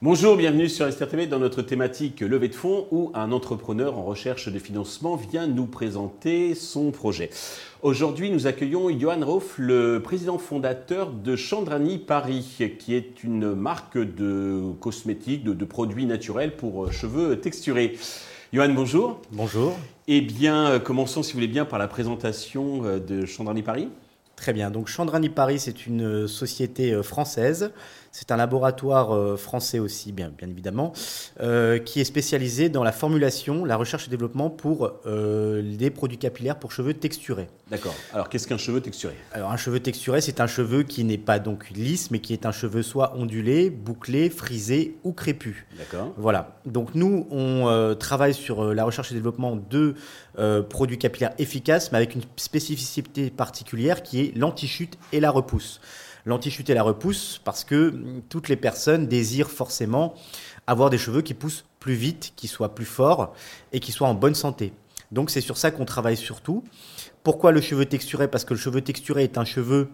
Bonjour, bienvenue sur Esther TV dans notre thématique levée de fonds où un entrepreneur en recherche de financement vient nous présenter son projet. Aujourd'hui, nous accueillons Johan Roff, le président fondateur de Chandrani Paris, qui est une marque de cosmétiques, de, produits naturels pour cheveux texturés. Johan, bonjour. Bonjour. Eh bien, commençons, si vous voulez bien, par la présentation de Chandrani Paris. Très bien. Donc Chandrani Paris, c'est une société française c'est un laboratoire euh, français aussi, bien, bien évidemment, euh, qui est spécialisé dans la formulation, la recherche et développement pour euh, des produits capillaires pour cheveux texturés. D'accord. Alors, qu'est-ce qu'un cheveu texturé? Alors, un cheveu texturé, c'est un cheveu qui n'est pas donc lisse, mais qui est un cheveu soit ondulé, bouclé, frisé ou crépu. D'accord. Voilà. Donc, nous, on travaille sur la recherche et développement de produits capillaires efficaces, mais avec une spécificité particulière qui est l'anti-chute et la repousse. L'anti-chute et la repousse parce que toutes les personnes désirent forcément avoir des cheveux qui poussent plus vite, qui soient plus forts et qui soient en bonne santé. Donc c'est sur ça qu'on travaille surtout. Pourquoi le cheveu texturé? Parce que le cheveu texturé est un cheveu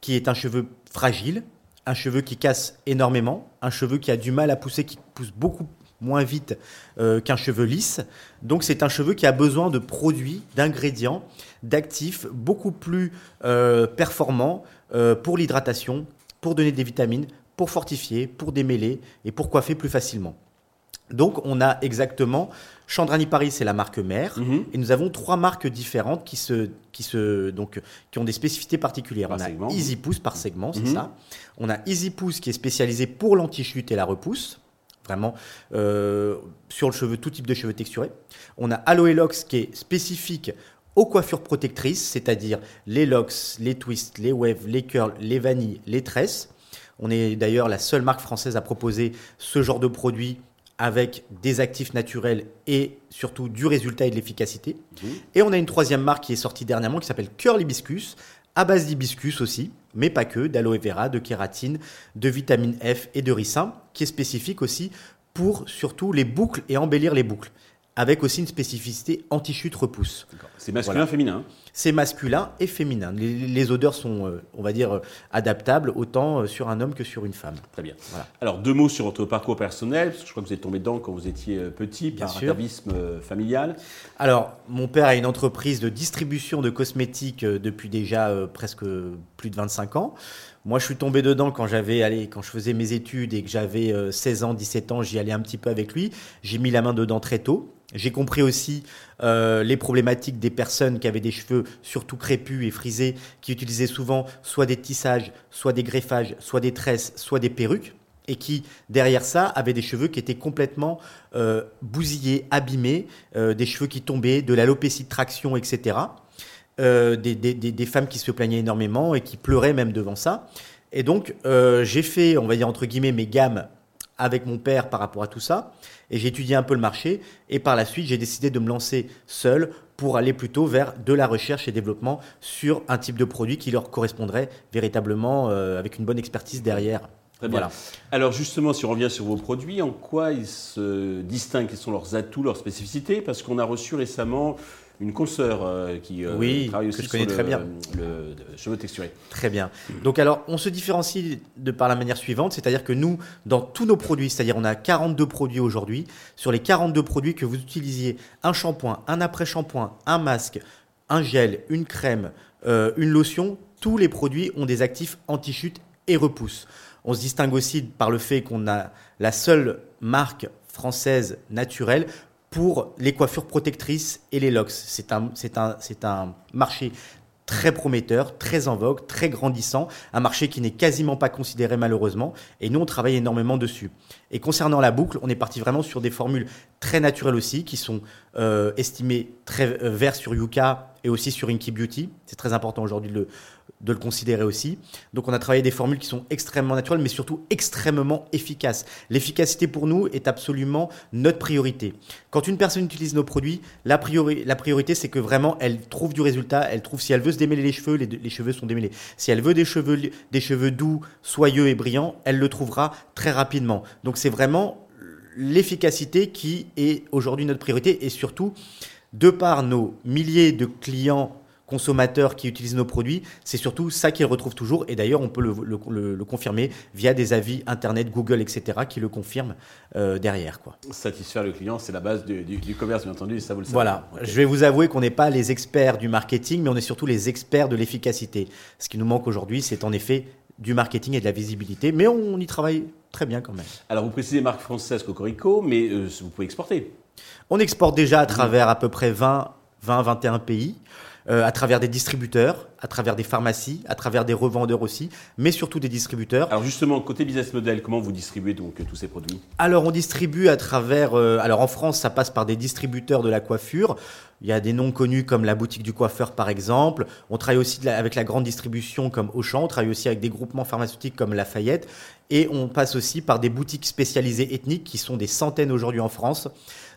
qui est un cheveu fragile, un cheveu qui casse énormément, un cheveu qui a du mal à pousser, qui pousse beaucoup moins vite euh, qu'un cheveu lisse. Donc c'est un cheveu qui a besoin de produits, d'ingrédients, d'actifs beaucoup plus euh, performants euh, pour l'hydratation, pour donner des vitamines, pour fortifier, pour démêler et pour coiffer plus facilement. Donc on a exactement Chandrani Paris, c'est la marque mère, mhm. et nous avons trois marques différentes qui se, qui se, donc qui ont des spécificités particulières. on a Easy Pousse par segment, c'est mhm. ça. On a Easy Pousse qui est spécialisé pour l'anti-chute et la repousse, vraiment euh, sur le cheveu, tout type de cheveux texturés. On a Aloe Locks qui est spécifique aux coiffures protectrices, c'est-à-dire les locks, les twists, les waves, les curls, les vanilles, les tresses. On est d'ailleurs la seule marque française à proposer ce genre de produit avec des actifs naturels et surtout du résultat et de l'efficacité. Mmh. Et on a une troisième marque qui est sortie dernièrement qui s'appelle Curl Hibiscus, à base d'hibiscus aussi, mais pas que, d'aloe vera, de kératine, de vitamine F et de ricin, qui est spécifique aussi pour surtout les boucles et embellir les boucles avec aussi une spécificité anti-chute repousse. C'est masculin, féminin C'est masculin et féminin. Les, odeurs sont, euh, on va dire, euh, adaptables autant euh, sur un homme que sur une femme. Très bien. Alors, deux mots sur votre parcours personnel, parce que je crois que vous êtes tombé dedans quand vous étiez petit, bien par sûr. atavisme familial. Alors, mon père a une entreprise de distribution de cosmétiques depuis déjà presque plus de 25 ans. Moi, je suis tombé dedans quand j'avais allé, quand je faisais mes études et que j'avais 16 ans, 17 ans, j'y allais un petit peu avec lui. J'ai mis la main dedans très tôt. J'ai compris aussi euh, les problématiques des personnes qui avaient des cheveux surtout crépus et frisés, qui utilisaient souvent soit des tissages, soit des greffages, soit des tresses, soit des perruques, et qui, derrière ça, avaient des cheveux qui étaient complètement euh, bousillés, abîmés, euh, des cheveux qui tombaient, de l'alopécie de traction, etc. Des, des, des, femmes qui se plaignaient énormément et qui pleuraient même devant ça. Et donc, j'ai fait, on va dire entre guillemets, mes gammes avec mon père par rapport à tout ça. Et j'ai étudié un peu le marché. Et par la suite, j'ai décidé de me lancer seul pour aller plutôt vers de la recherche et développement sur un type de produit qui leur correspondrait véritablement euh, avec une bonne expertise derrière. Très bien. Voilà. Alors justement, si on revient sur vos produits, en quoi ils se distinguent? Quels sont leurs atouts, leurs spécificités? Parce qu'on a reçu récemment une consoeur euh, qui euh, oui, travaille aussi que je connais très bien. le, cheveu texturé. Très bien. Donc alors, on se différencie de par la manière suivante, c'est-à-dire que nous, dans tous nos produits, c'est-à-dire on a 42 produits aujourd'hui, sur les 42 produits que vous utilisiez, un shampoing, un après-shampoing, un masque, un gel, une crème, euh, une lotion, tous les produits ont des actifs anti-chute et repousse. On se distingue aussi par le fait qu'on a la seule marque française naturelle pour les coiffures protectrices et les locks. C'est un, marché très prometteur, très en vogue, très grandissant, un marché qui n'est quasiment pas considéré malheureusement, et nous on travaille énormément dessus. Et concernant la boucle, on est parti vraiment sur des formules très naturelles aussi, qui sont euh, estimées très euh, vertes sur Yuka et aussi sur Inky Beauty. C'est très important aujourd'hui de de le considérer aussi. Donc on a travaillé des formules qui sont extrêmement naturelles, mais surtout extrêmement efficaces. L'efficacité pour nous est absolument notre priorité. Quand une personne utilise nos produits, la, la priorité c'est que vraiment elle trouve du résultat, elle trouve si elle veut se démêler les cheveux, les, cheveux sont démêlés. Si elle veut des cheveux, des cheveux doux, soyeux et brillants, elle le trouvera très rapidement. Donc c'est vraiment l'efficacité qui est aujourd'hui notre priorité et surtout de par nos milliers de clients consommateurs qui utilisent nos produits, c'est surtout ça qu'ils retrouvent toujours. Et d'ailleurs, on peut le, confirmer via des avis Internet, Google, etc., qui le confirment euh, derrière. Quoi. Satisfaire le client, c'est la base du, commerce, bien entendu, ça vous le savez. Voilà. Je vais vous avouer qu'on n'est pas les experts du marketing, mais on est surtout les experts de l'efficacité. Ce qui nous manque aujourd'hui, c'est en effet du marketing et de la visibilité, mais on y travaille très bien quand même. Alors, vous précisez marque française Cocorico, mais euh, vous pouvez exporter. On exporte déjà à travers à peu près 20, 20 21 pays. Euh, à travers des distributeurs, à travers des pharmacies, à travers des revendeurs aussi, mais surtout des distributeurs. Alors justement, côté business model, comment vous distribuez donc euh, tous ces produits? Alors on distribue à travers, euh, alors en France, ça passe par des distributeurs de la coiffure. Il y a des noms connus comme la boutique du coiffeur par exemple. On travaille aussi avec la grande distribution comme Auchan. On travaille aussi avec des groupements pharmaceutiques comme Lafayette. Et on passe aussi par des boutiques spécialisées ethniques qui sont des centaines aujourd'hui en France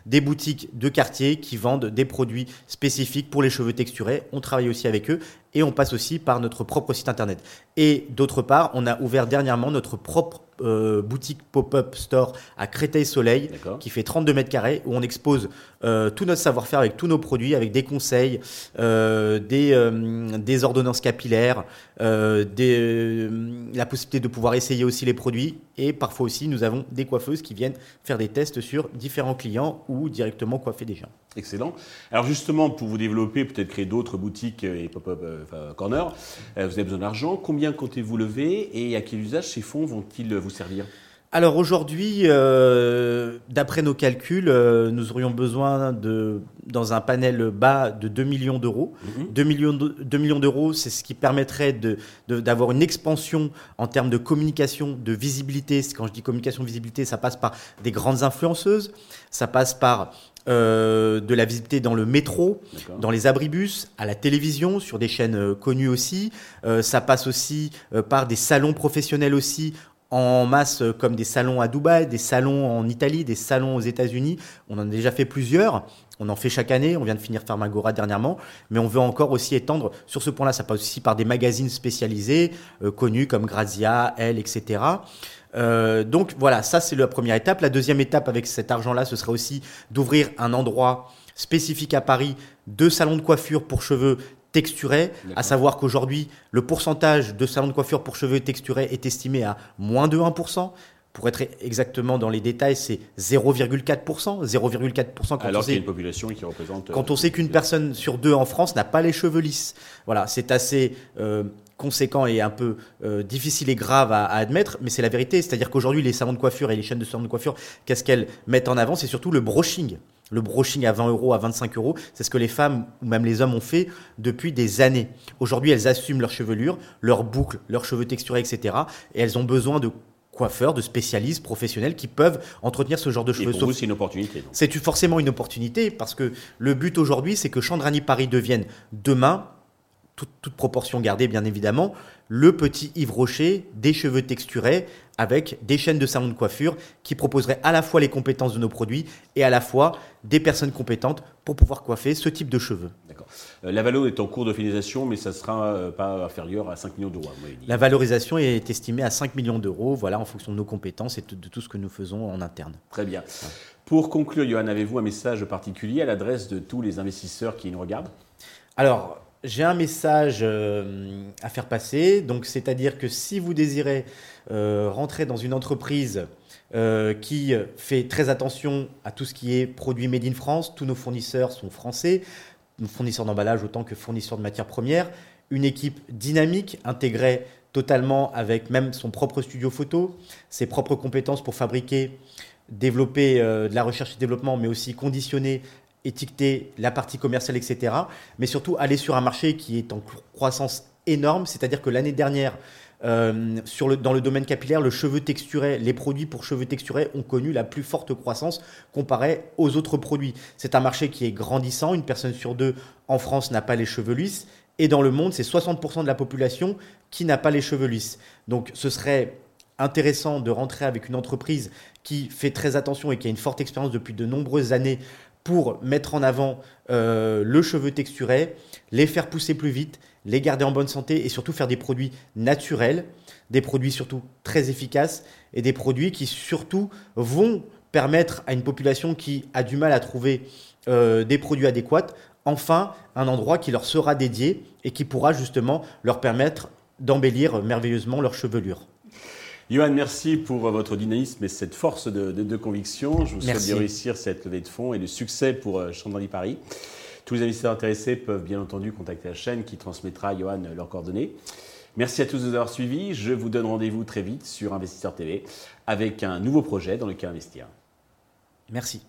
des boutiques de quartier qui vendent des produits spécifiques pour les cheveux texturés. On travaille aussi avec eux et on passe aussi par notre propre site internet. Et d'autre part, on a ouvert dernièrement notre propre euh, boutique pop-up store à Créteil-Soleil qui fait 32 mètres carrés où on expose euh, tout notre savoir-faire avec tous nos produits, avec des conseils, euh, des, des, ordonnances capillaires, des, la possibilité de pouvoir essayer aussi les produits et parfois aussi nous avons des coiffeuses qui viennent faire des tests sur différents clients ou directement coiffer des gens. Excellent. Alors justement, pour vous développer, peut-être créer d'autres boutiques et pop-up enfin, corner, vous avez besoin d'argent. Combien comptez-vous lever et à quel usage ces fonds vont-ils vous servir? Alors aujourd'hui, euh, d'après nos calculs, euh, nous aurions besoin de, dans un panel bas de 2 millions d'euros. 2 mhm. millions d'euros, c'est ce qui permettrait d'avoir de, une expansion en termes de communication, de visibilité. Quand je dis communication, visibilité, ça passe par des grandes influenceuses, ça passe par euh, de la visibilité dans le métro, dans les abribus, à la télévision, sur des chaînes connues aussi. ça passe aussi par des salons professionnels aussi en masse euh, comme des salons à Dubaï, des salons en Italie, des salons aux États-Unis. On en a déjà fait plusieurs. On en fait chaque année. On vient de finir Pharmagora dernièrement. Mais on veut encore aussi étendre sur ce point-là. Ça passe aussi par des magazines spécialisés, euh, connus comme Grazia, Elle, etc. Euh, donc voilà, ça c'est la première étape. La deuxième étape avec cet argent-là, ce serait aussi d'ouvrir un endroit spécifique à Paris de salons de coiffure pour cheveux texturé, à savoir qu'aujourd'hui, le pourcentage de salons de coiffure pour cheveux texturés est estimé à moins de 1%. Pour être exactement dans les détails, c'est 0,4%. 0,4% quand Alors qu'il y a une population qui représente. Quand on sait qu'une personne sur deux en France n'a pas les cheveux lisses. Voilà, c'est assez euh, conséquent et un peu euh, difficile et grave à, à admettre, mais c'est la vérité. C'est-à-dire qu'aujourd'hui, les salons de coiffure et les chaînes de salons de coiffure, qu'est-ce qu'elles mettent en avant? C'est surtout le brushing le brushing à 20 euros, à 25 euros. C'est ce que les femmes ou même les hommes ont fait depuis des années. Aujourd'hui, elles assument leur chevelure, leurs boucles, leurs cheveux texturés, etc. Et elles ont besoin de coiffeurs, de spécialistes professionnels qui peuvent entretenir ce genre de cheveux. Et pour vous, c'est une opportunité. C'est forcément une opportunité parce que le but aujourd'hui, c'est que Chandrani Paris devienne demain, toute, toute, proportion gardée bien évidemment, le petit Yves Rocher des cheveux texturés avec des chaînes de salons de coiffure qui proposeraient à la fois les compétences de nos produits et à la fois des personnes compétentes pour pouvoir coiffer ce type de cheveux. Euh, la valorisation est en cours de finalisation, mais ça ne sera euh, pas inférieur à 5 millions d'euros. La valorisation est estimée à 5 millions d'euros, voilà, en fonction de nos compétences et de, tout ce que nous faisons en interne. Très bien. Pour conclure, Johan, avez-vous un message particulier à l'adresse de tous les investisseurs qui nous regardent? Alors, j'ai un message euh, à faire passer. Donc, c'est-à-dire que si vous désirez euh, rentrer dans une entreprise euh, qui fait très attention à tout ce qui est produit made in France, tous nos fournisseurs sont français, nos fournisseurs d'emballage autant que fournisseurs de matières premières, une équipe dynamique intégrée totalement avec même son propre studio photo, ses propres compétences pour fabriquer, développer de la recherche et développement, mais aussi conditionner étiqueter la partie commerciale, etc. Mais surtout aller sur un marché qui est en croissance énorme. C'est-à-dire que l'année dernière, euh, sur le, dans le domaine capillaire, le cheveu texturé, les produits pour cheveux texturés ont connu la plus forte croissance comparée aux autres produits. C'est un marché qui est grandissant. Une personne sur deux en France n'a pas les cheveux lisses. Et dans le monde, c'est 60% de la population qui n'a pas les cheveux lisses. Donc ce serait intéressant de rentrer avec une entreprise qui fait très attention et qui a une forte expérience depuis de nombreuses années pour mettre en avant euh, le cheveu texturé, les faire pousser plus vite, les garder en bonne santé et surtout faire des produits naturels, des produits surtout très efficaces et des produits qui surtout vont permettre à une population qui a du mal à trouver des produits adéquats, enfin un endroit qui leur sera dédié et qui pourra justement leur permettre d'embellir merveilleusement leur chevelure. Johan, merci pour votre dynamisme et cette force de, conviction. Je vous souhaite de réussir cette levée de fonds et de succès pour euh, Chandelier Paris. Tous les investisseurs intéressés peuvent bien entendu contacter la chaîne qui transmettra à Johan leurs coordonnées. Merci à tous de nous avoir suivis. Je vous donne rendez-vous très vite sur Investisseur TV avec un nouveau projet dans lequel investir. Merci.